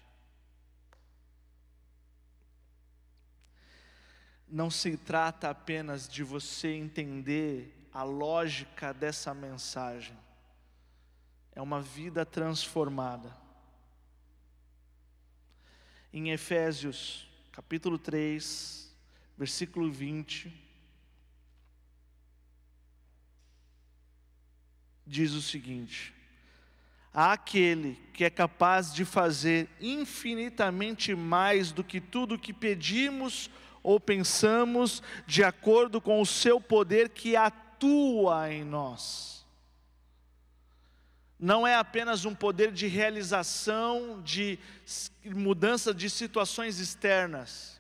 Não se trata apenas de você entender a lógica dessa mensagem. É uma vida transformada. Em Efésios, capítulo 3, versículo 20, diz o seguinte: Aquele que é capaz de fazer infinitamente mais do que tudo que pedimos ou pensamos, de acordo com o seu poder que atua atua em nós. Não é apenas um poder de realização, de mudança de situações externas.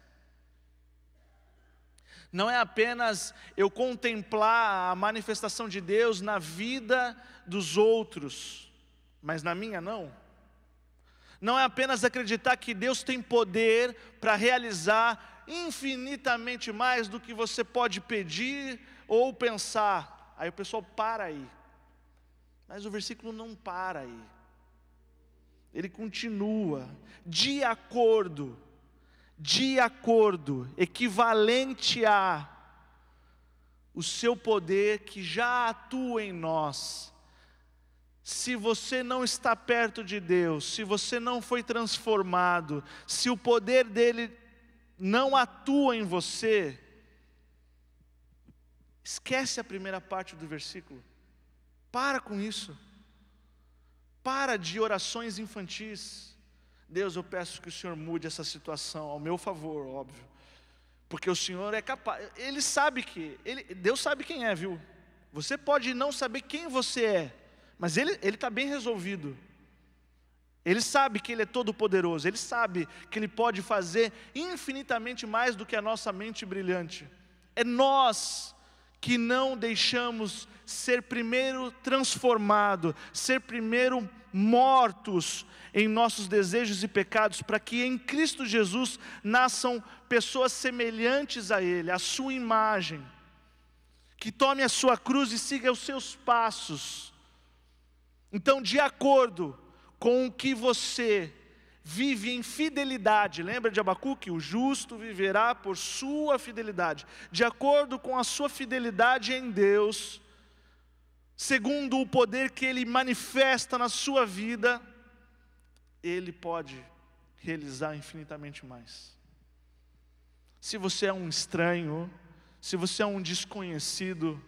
Não é apenas eu contemplar a manifestação de Deus na vida dos outros, mas na minha não. Não é apenas acreditar que Deus tem poder para realizar infinitamente mais do que você pode pedir ou pensar. Aí o pessoal para aí. Mas o versículo não para aí. ele continua, de acordo, de acordo, equivalente a o seu poder que já atua em nós. Se você não está perto de Deus, se você não foi transformado, se o poder dele não atua em você, esquece a primeira parte do versículo. Para com isso. Para de orações infantis. Deus, eu peço que o Senhor mude essa situação ao meu favor, óbvio. Porque o Senhor é capaz, Ele sabe que, ele, Deus sabe quem é, viu? Você pode não saber quem você é, mas Ele está bem resolvido. Ele sabe que Ele é todo poderoso, Ele sabe que Ele pode fazer infinitamente mais do que a nossa mente brilhante. É nós que não deixamos ser primeiro transformado, ser primeiro mortos em nossos desejos e pecados, para que em Cristo Jesus nasçam pessoas semelhantes a Ele, a Sua imagem, que tome a sua cruz e siga os seus passos. Então, de acordo com o que você vive em fidelidade. Lembra de Abacuque? O justo viverá por sua fidelidade. De acordo com a sua fidelidade em Deus, segundo o poder que Ele manifesta na sua vida, Ele pode realizar infinitamente mais. Se você é um estranho, se você é um desconhecido,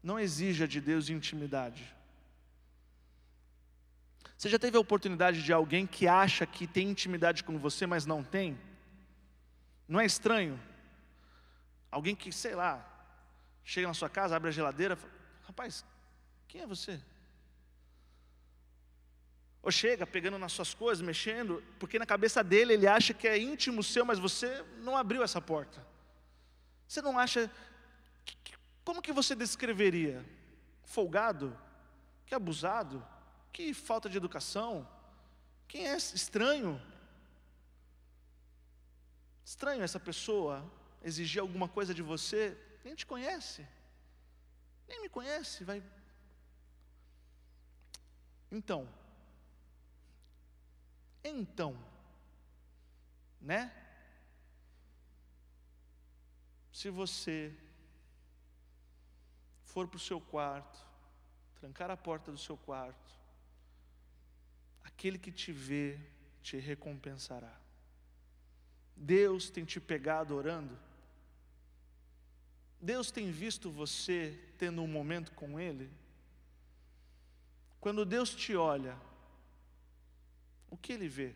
não exija de Deus intimidade. Você já teve a oportunidade de alguém que acha que tem intimidade com você, mas não tem? Não é estranho? Alguém que, sei lá, chega na sua casa, abre a geladeira, fala, rapaz, quem é você? Ou chega pegando nas suas coisas, mexendo, porque na cabeça dele ele acha que é íntimo seu, mas você não abriu essa porta. Você não acha. Como que você descreveria? Folgado? Que abusado? Que falta de educação. Quem é estranho? Estranho essa pessoa exigir alguma coisa de você, nem te conhece, nem me conhece, vai. Então, então, né? Se você for para o seu quarto, trancar a porta do seu quarto, aquele que te vê te recompensará. Deus tem te pegado orando? Deus tem visto você tendo um momento com Ele? Quando Deus te olha, o que Ele vê?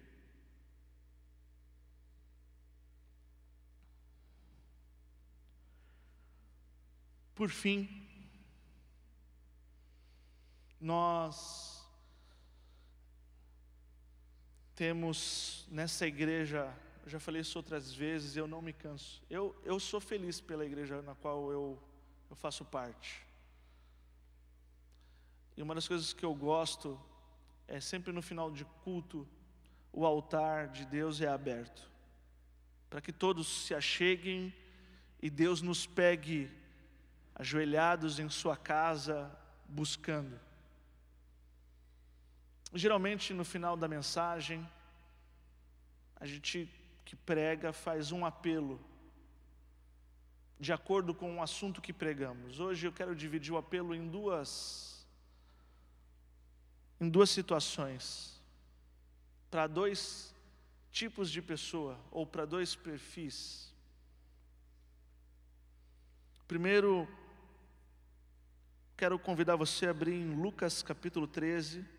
Por fim, nós temos nessa igreja, já falei isso outras vezes, eu não me canso. Eu, eu sou feliz pela igreja na qual eu, eu faço parte. E uma das coisas que eu gosto é sempre no final de culto, o altar de Deus é aberto, para que todos se acheguem e Deus nos pegue ajoelhados em Sua casa, buscando. Geralmente no final da mensagem, a gente que prega faz um apelo, de acordo com o assunto que pregamos. Hoje eu quero dividir o apelo em duas, em duas situações, para dois tipos de pessoa, ou para dois perfis. Primeiro, quero convidar você a abrir em Lucas capítulo 13,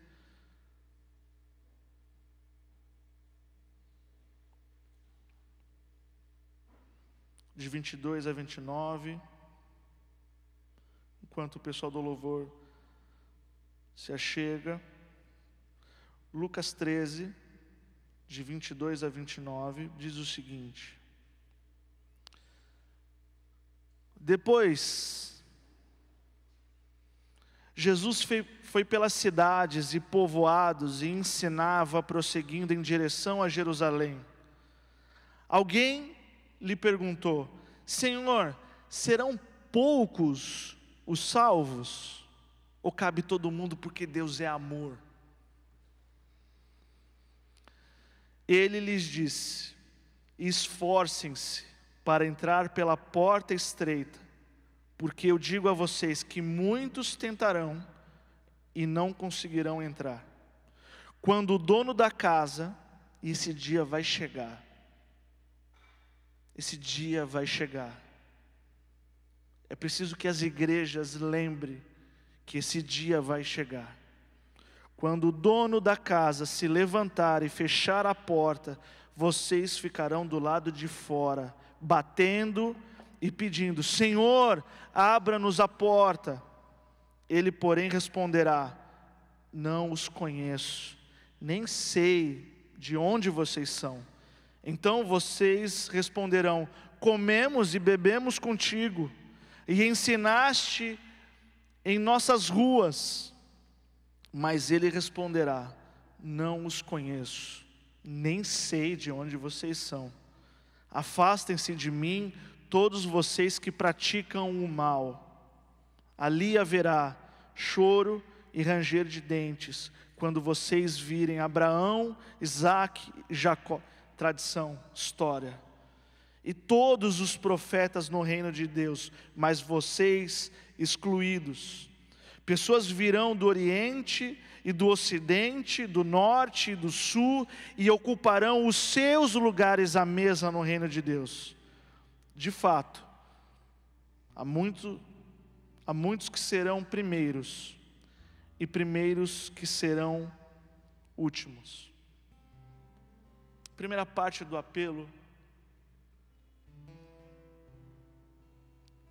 de 22 a 29, enquanto o pessoal do louvor se achega. Lucas 13, de 22 a 29, diz o seguinte: Depois, Jesus foi, pelas cidades e povoados e ensinava, prosseguindo em direção a Jerusalém. Alguém lhe perguntou: Senhor, serão poucos os salvos? Ou cabe todo mundo porque Deus é amor? Ele lhes disse: Esforcem-se para entrar pela porta estreita, porque eu digo a vocês que muitos tentarão e não conseguirão entrar. Quando o dono da casa, esse dia vai chegar, esse dia vai chegar. É preciso que as igrejas lembrem que esse dia vai chegar. Quando o dono da casa se levantar e fechar a porta, vocês ficarão do lado de fora, batendo e pedindo: Senhor, abra-nos a porta. Ele, porém, responderá: Não os conheço, nem sei de onde vocês são. Então vocês responderão: Comemos e bebemos contigo, e ensinaste em nossas ruas. Mas ele responderá: Não os conheço, nem sei de onde vocês são. Afastem-se de mim, todos vocês que praticam o mal. Ali haverá choro e ranger de dentes, quando vocês virem Abraão, Isaac e Jacó. Tradição, história. E todos os profetas no reino de Deus, mas vocês excluídos. Pessoas virão do Oriente e do Ocidente, do Norte e do Sul, e ocuparão os seus lugares à mesa no reino de Deus. De fato, há, muito, há muitos que serão primeiros, e primeiros que serão últimos. Primeira parte do apelo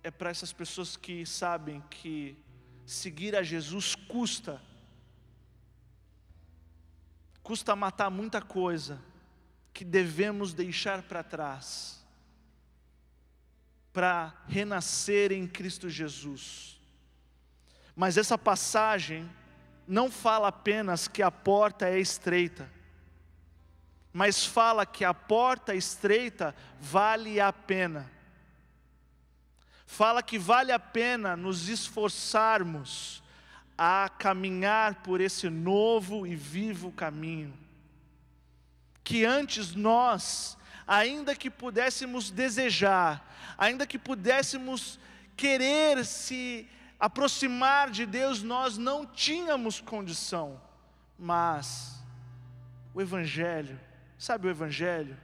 é para essas pessoas que sabem que seguir a Jesus custa, custa matar muita coisa que devemos deixar para trás, para renascer em Cristo Jesus. Mas essa passagem não fala apenas que a porta é estreita, mas fala que a porta estreita vale a pena fala que vale a pena nos esforçarmos a caminhar por esse novo e vivo caminho. Que antes nós, ainda que pudéssemos desejar, ainda que pudéssemos querer se aproximar de Deus, nós não tínhamos condição, mas o Evangelho, sabe o Evangelho?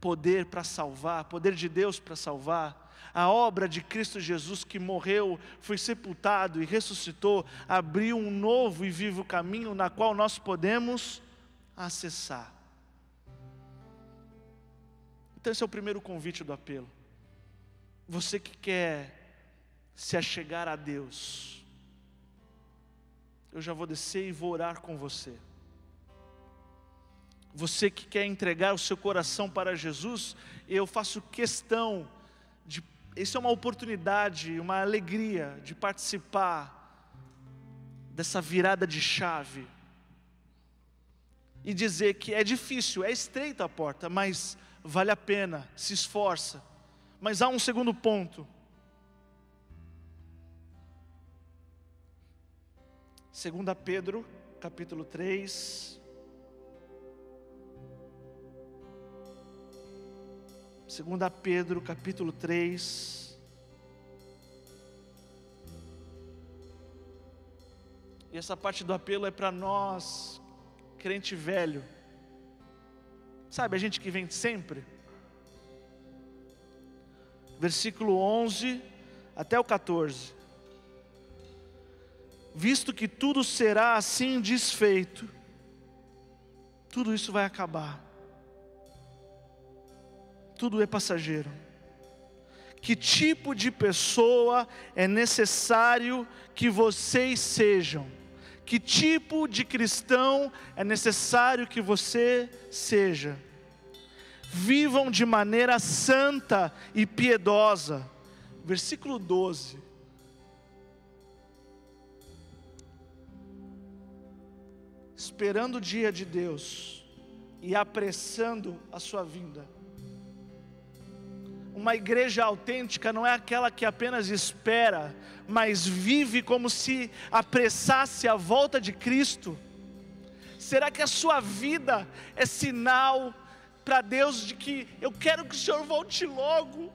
Poder para salvar, poder de Deus para salvar, a obra de Cristo Jesus que morreu, foi sepultado e ressuscitou, abriu um novo e vivo caminho na qual nós podemos acessar. Então, esse é o primeiro convite do apelo. Você que quer se achegar a Deus, eu já vou descer e vou orar com você. Você que quer entregar o seu coração para Jesus, eu faço questão de isso é uma oportunidade, uma alegria de participar dessa virada de chave e dizer que é difícil, é estreita a porta, mas vale a pena, se esforça. Mas há um segundo ponto. Segunda Pedro, capítulo 3, 2 Pedro capítulo 3. E essa parte do apelo é para nós, crente velho. Sabe, a gente que vem sempre. Versículo 11 até o 14. Visto que tudo será assim desfeito, tudo isso vai acabar tudo é passageiro. Que tipo de pessoa é necessário que vocês sejam? Que tipo de cristão é necessário que você seja? Vivam de maneira santa e piedosa. Versículo 12. Esperando o dia de Deus e apressando a sua vinda uma igreja autêntica não é aquela que apenas espera, mas vive como se apressasse a volta de Cristo. Será que a sua vida é sinal para Deus de que eu quero que o Senhor volte logo.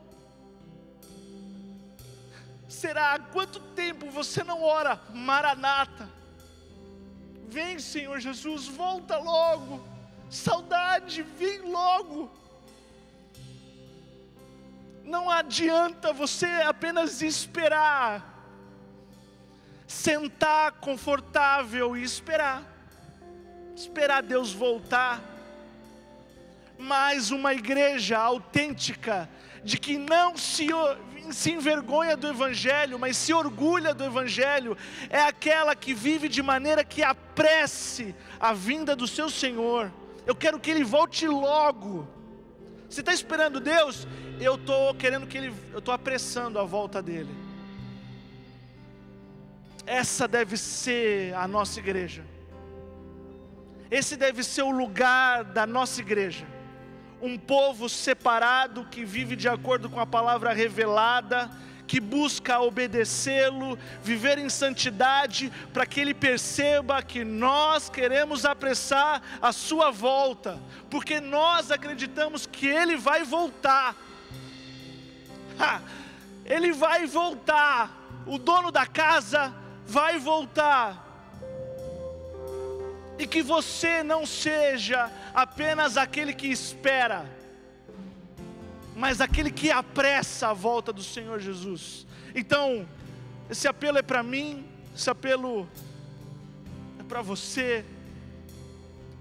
Será há quanto tempo você não ora, Maranata? Vem, Senhor Jesus, volta logo. Saudade, vem logo. Não adianta você apenas esperar, sentar confortável e esperar, esperar Deus voltar. Mas uma igreja autêntica, de que não se, se envergonha do Evangelho, mas se orgulha do Evangelho, é aquela que vive de maneira que apresse a vinda do seu Senhor. Eu quero que Ele volte logo. Você está esperando Deus? Eu estou querendo que Ele, eu estou apressando a volta dele. Essa deve ser a nossa igreja. Esse deve ser o lugar da nossa igreja. Um povo separado que vive de acordo com a palavra revelada, que busca obedecê-lo, viver em santidade, para que ele perceba que nós queremos apressar a sua volta, porque nós acreditamos que ele vai voltar. Ha, ele vai voltar, o dono da casa vai voltar. E que você não seja apenas aquele que espera, mas aquele que apressa a volta do Senhor Jesus. Então, esse apelo é para mim, esse apelo é para você,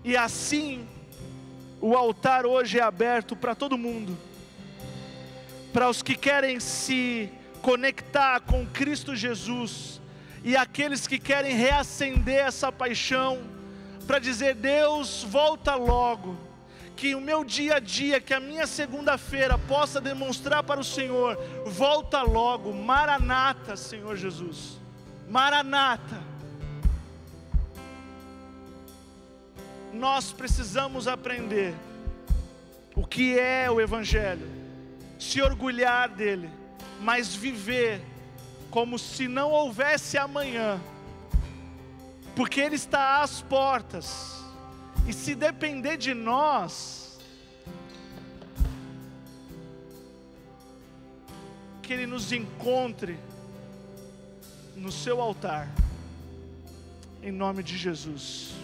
e assim, o altar hoje é aberto para todo mundo, para os que querem se conectar com Cristo Jesus, e aqueles que querem reacender essa paixão, para dizer: Deus, volta logo que o meu dia a dia, que a minha segunda-feira possa demonstrar para o Senhor, volta logo, Maranata, Senhor Jesus, Maranata. Nós precisamos aprender o que é o Evangelho, se orgulhar dele, mas viver como se não houvesse amanhã, porque Ele está às portas e se depender de nós, que Ele nos encontre no seu altar, em nome de Jesus.